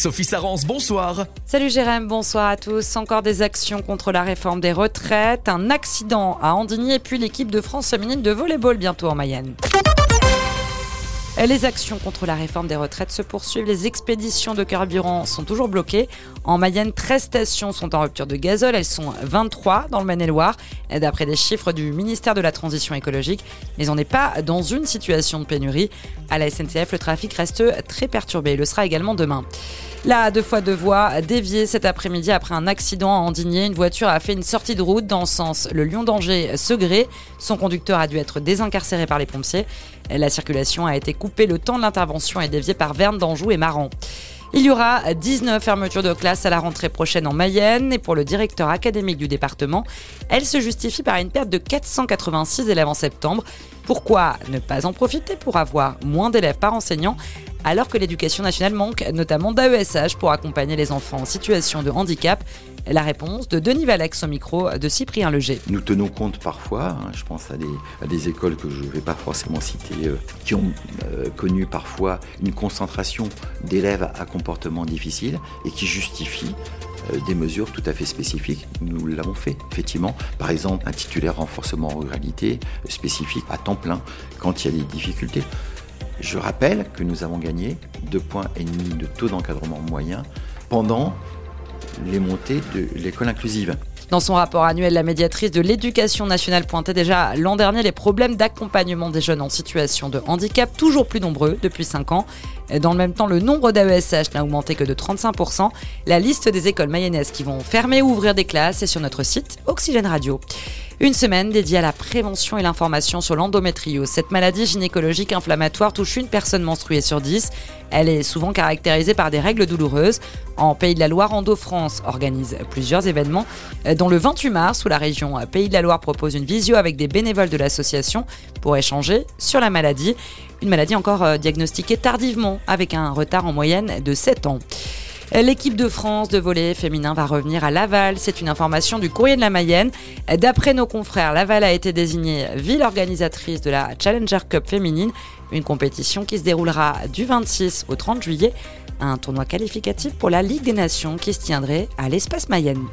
Sophie Sarance, bonsoir. Salut Jérém, bonsoir à tous. Encore des actions contre la réforme des retraites, un accident à Andigny et puis l'équipe de France féminine de volleyball bientôt en Mayenne. Les actions contre la réforme des retraites se poursuivent. Les expéditions de carburant sont toujours bloquées. En Mayenne, 13 stations sont en rupture de gazole. Elles sont 23 dans le Maine-et-Loire, d'après des chiffres du ministère de la Transition écologique. Mais on n'est pas dans une situation de pénurie. À la SNCF, le trafic reste très perturbé. Il le sera également demain. La deux fois deux voies déviée cet après-midi après un accident à Andigné. Une voiture a fait une sortie de route dans le sens le Lyon-Danger-Segré. Son conducteur a dû être désincarcéré par les pompiers. La circulation a été coupée. Le temps de l'intervention est dévié par Verne, d'Anjou et Maran. Il y aura 19 fermetures de classes à la rentrée prochaine en Mayenne et pour le directeur académique du département, elle se justifie par une perte de 486 élèves en septembre. Pourquoi ne pas en profiter pour avoir moins d'élèves par enseignant? Alors que l'éducation nationale manque notamment d'AESH pour accompagner les enfants en situation de handicap la réponse de Denis Valex au micro de Cyprien Leger. Nous tenons compte parfois, hein, je pense à des, écoles que je ne vais pas forcément citer, euh, qui ont euh, connu parfois une concentration d'élèves à comportement difficile et qui justifient euh, des mesures tout à fait spécifiques. Nous l'avons fait, effectivement. Par exemple, un titulaire renforcement en ruralité spécifique à temps plein quand il y a des difficultés. Je rappelle que nous avons gagné 2,5 points de taux d'encadrement moyen pendant les montées de l'école inclusive. Dans son rapport annuel, la médiatrice de l'éducation nationale pointait déjà l'an dernier les problèmes d'accompagnement des jeunes en situation de handicap, toujours plus nombreux depuis 5 ans. Dans le même temps, le nombre d'AESH n'a augmenté que de 35%. La liste des écoles mayonnaises qui vont fermer ou ouvrir des classes est sur notre site Oxygène Radio. Une semaine dédiée à la prévention et l'information sur l'endométriose. Cette maladie gynécologique inflammatoire touche une personne menstruée sur 10. Elle est souvent caractérisée par des règles douloureuses. En Pays de la Loire, Endo France organise plusieurs événements, dont le 28 mars, où la région Pays de la Loire propose une visio avec des bénévoles de l'association pour échanger sur la maladie. Une maladie encore euh, diagnostiquée tardivement, avec un retard en moyenne de 7 ans. L'équipe de France de volley féminin va revenir à Laval. C'est une information du courrier de la Mayenne. D'après nos confrères, Laval a été désignée ville organisatrice de la Challenger Cup féminine, une compétition qui se déroulera du 26 au 30 juillet, un tournoi qualificatif pour la Ligue des Nations qui se tiendrait à l'espace Mayenne.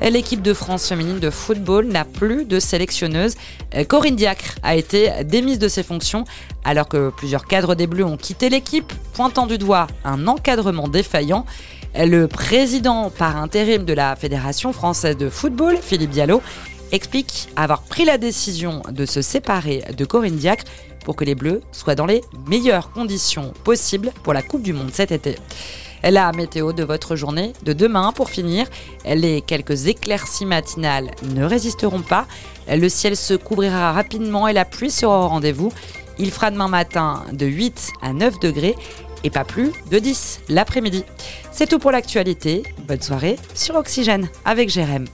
L'équipe de France féminine de football n'a plus de sélectionneuse. Corinne Diacre a été démise de ses fonctions alors que plusieurs cadres des Bleus ont quitté l'équipe, pointant du doigt un encadrement défaillant. Le président par intérim de la Fédération française de football, Philippe Diallo, explique avoir pris la décision de se séparer de Corinne Diacre pour que les Bleus soient dans les meilleures conditions possibles pour la Coupe du Monde cet été. La météo de votre journée de demain pour finir. Les quelques éclaircies matinales ne résisteront pas. Le ciel se couvrira rapidement et la pluie sera au rendez-vous. Il fera demain matin de 8 à 9 degrés et pas plus de 10 l'après-midi. C'est tout pour l'actualité. Bonne soirée sur Oxygène avec Jérém.